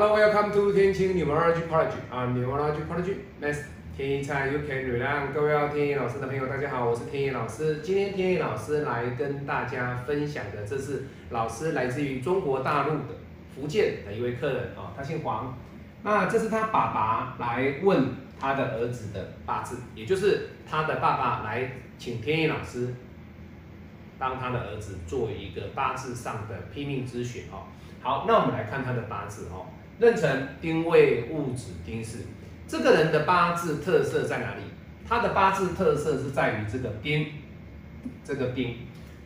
Hello, welcome to 天晴 Numerology College. I'm Numerology College Master 天一菜 You Can Learn。各位要天一老师的朋友，大家好，我是天一老师。今天天一老师来跟大家分享的，这是老师来自于中国大陆的福建的一位客人啊，他姓黄。那这是他爸爸来问他的儿子的八字，也就是他的爸爸来请天一老师当他的儿子做一个八字上的拼命咨询哦。好，那我们来看他的八字哦。壬辰丁未戊子丁巳，这个人的八字特色在哪里？他的八字特色是在于这个丁，这个丁，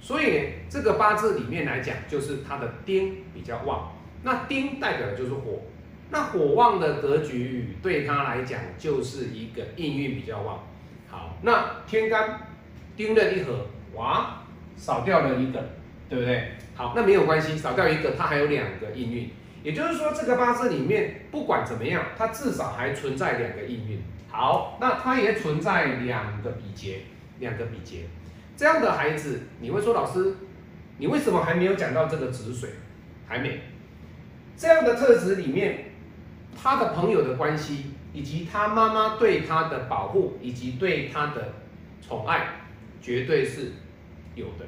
所以这个八字里面来讲，就是他的丁比较旺。那丁代表的就是火，那火旺的格局对他来讲就是一个应运比较旺。好，那天干丁壬一合，哇，少掉了一个，对不对？好，那没有关系，少掉一个，它还有两个应运。也就是说，这个八字里面不管怎么样，它至少还存在两个应运。好，那它也存在两个比劫，两个比劫。这样的孩子，你会说老师，你为什么还没有讲到这个止水？还没。这样的特质里面，他的朋友的关系，以及他妈妈对他的保护，以及对他的宠爱，绝对是有的。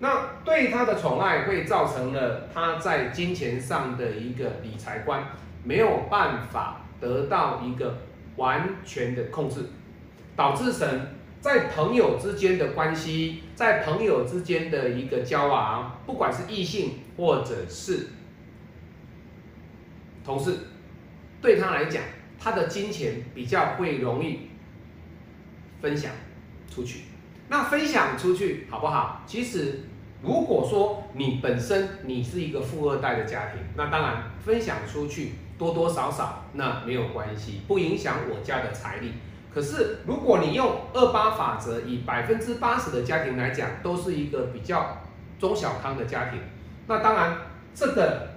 那对他的宠爱会造成了他在金钱上的一个理财观没有办法得到一个完全的控制，导致神在朋友之间的关系，在朋友之间的一个交往，不管是异性或者是同事，对他来讲，他的金钱比较会容易分享出去。那分享出去好不好？其实，如果说你本身你是一个富二代的家庭，那当然分享出去多多少少那没有关系，不影响我家的财力。可是如果你用二八法则，以百分之八十的家庭来讲，都是一个比较中小康的家庭，那当然这个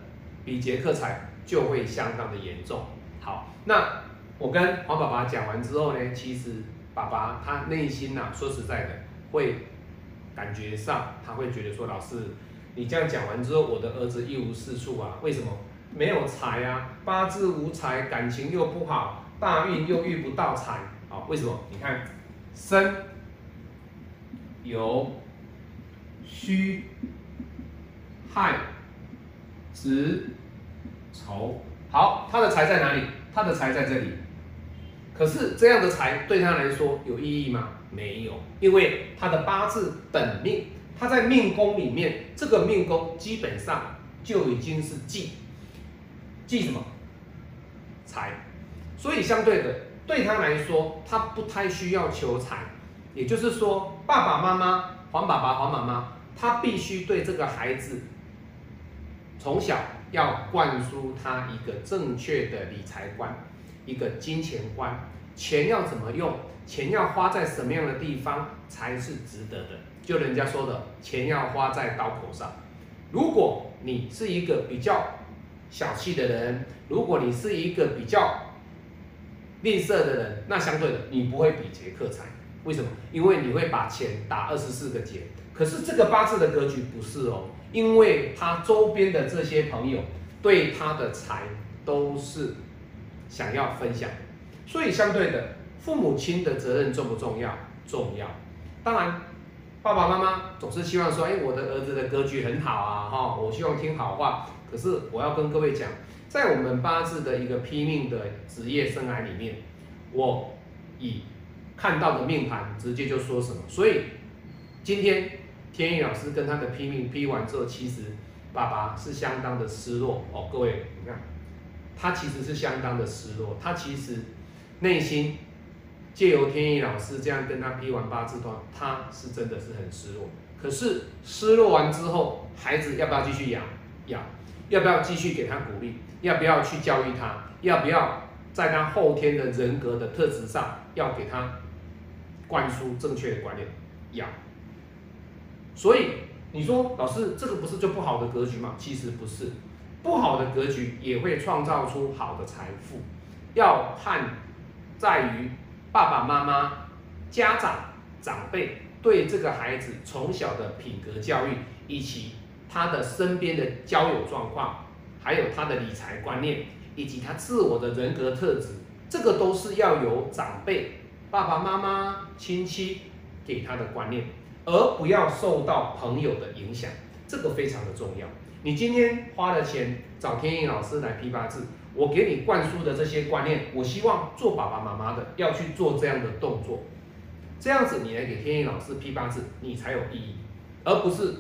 比劫克财就会相当的严重。好，那我跟黄爸爸讲完之后呢，其实。爸爸他内心呐，说实在的，会感觉上他会觉得说，老师，你这样讲完之后，我的儿子一无是处啊？为什么？没有财啊，八字无财，感情又不好，大运又遇不到财啊？为什么？你看，生有虚亥子丑，好，他的财在哪里？他的财在这里。可是这样的财对他来说有意义吗？没有，因为他的八字本命，他在命宫里面，这个命宫基本上就已经是忌，忌什么？财。所以相对的，对他来说，他不太需要求财。也就是说，爸爸妈妈黄爸爸黄妈妈，他必须对这个孩子从小要灌输他一个正确的理财观。一个金钱观，钱要怎么用，钱要花在什么样的地方才是值得的？就人家说的，钱要花在刀口上。如果你是一个比较小气的人，如果你是一个比较吝啬的人，那相对的，你不会比劫克财。为什么？因为你会把钱打二十四个劫。可是这个八字的格局不是哦，因为他周边的这些朋友对他的财都是。想要分享，所以相对的，父母亲的责任重不重要？重要。当然，爸爸妈妈总是希望说，哎，我的儿子的格局很好啊，哈，我希望听好话。可是我要跟各位讲，在我们八字的一个拼命的职业生涯里面，我以看到的命盘直接就说什么。所以今天天意老师跟他的拼命批完之后，其实爸爸是相当的失落哦。各位，你看。他其实是相当的失落，他其实内心借由天意老师这样跟他批完八字段，他是真的是很失落。可是失落完之后，孩子要不要继续养？养，要不要继续给他鼓励？要不要去教育他？要不要在他后天的人格的特质上要给他灌输正确的观念？养。所以你说老师这个不是就不好的格局吗？其实不是。不好的格局也会创造出好的财富，要看在于爸爸妈妈、家长、长辈对这个孩子从小的品格教育，以及他的身边的交友状况，还有他的理财观念，以及他自我的人格特质，这个都是要由长辈、爸爸妈妈、亲戚给他的观念，而不要受到朋友的影响，这个非常的重要。你今天花了钱找天意老师来批八字，我给你灌输的这些观念，我希望做爸爸妈妈的要去做这样的动作，这样子你来给天意老师批八字，你才有意义，而不是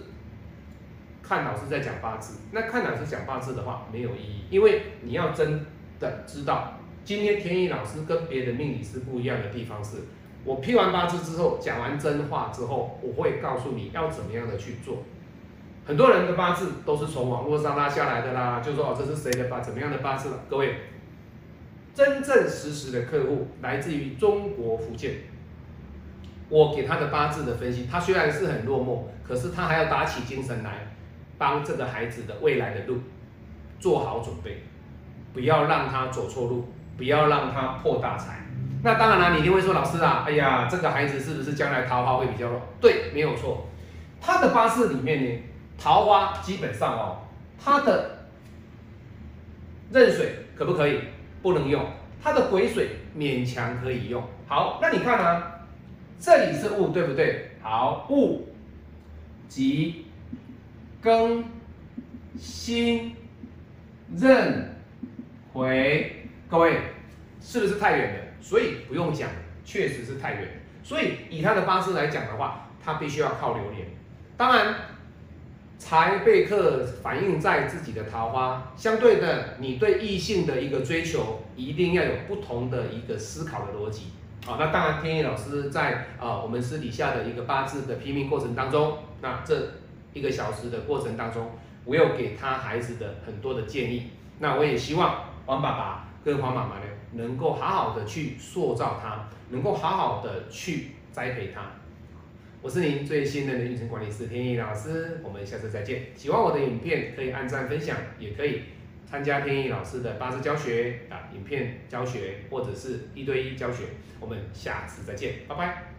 看老师在讲八字。那看老师讲八字的话没有意义，因为你要真的知道，今天天意老师跟别的命理师不一样的地方是，我批完八字之后，讲完真话之后，我会告诉你要怎么样的去做。很多人的八字都是从网络上拉下来的啦，就说哦这是谁的八怎么样的八字了？各位，真正实时的客户来自于中国福建，我给他的八字的分析，他虽然是很落寞，可是他还要打起精神来，帮这个孩子的未来的路做好准备，不要让他走错路，不要让他破大财。那当然了，你一定会说老师啊，哎呀，这个孩子是不是将来桃花会比较弱？对，没有错，他的八字里面呢。桃花基本上哦，它的壬水可不可以？不能用。它的癸水勉强可以用。好，那你看啊，这里是戊，对不对？好，戊、己、庚、辛、壬、癸，各位是不是太远了？所以不用讲，确实是太远。所以以他的八字来讲的话，他必须要靠流年。当然。财被克反映在自己的桃花，相对的，你对异性的一个追求，一定要有不同的一个思考的逻辑。好，那当然，天意老师在啊我们私底下的一个八字的批命过程当中，那这一个小时的过程当中，我有给他孩子的很多的建议。那我也希望黄爸爸跟黄妈妈呢，能够好好的去塑造他，能够好好的去栽培他。我是您最信任的运程管理师天意老师，我们下次再见。喜欢我的影片可以按赞分享，也可以参加天意老师的八字教学啊，影片教学或者是一对一教学。我们下次再见，拜拜。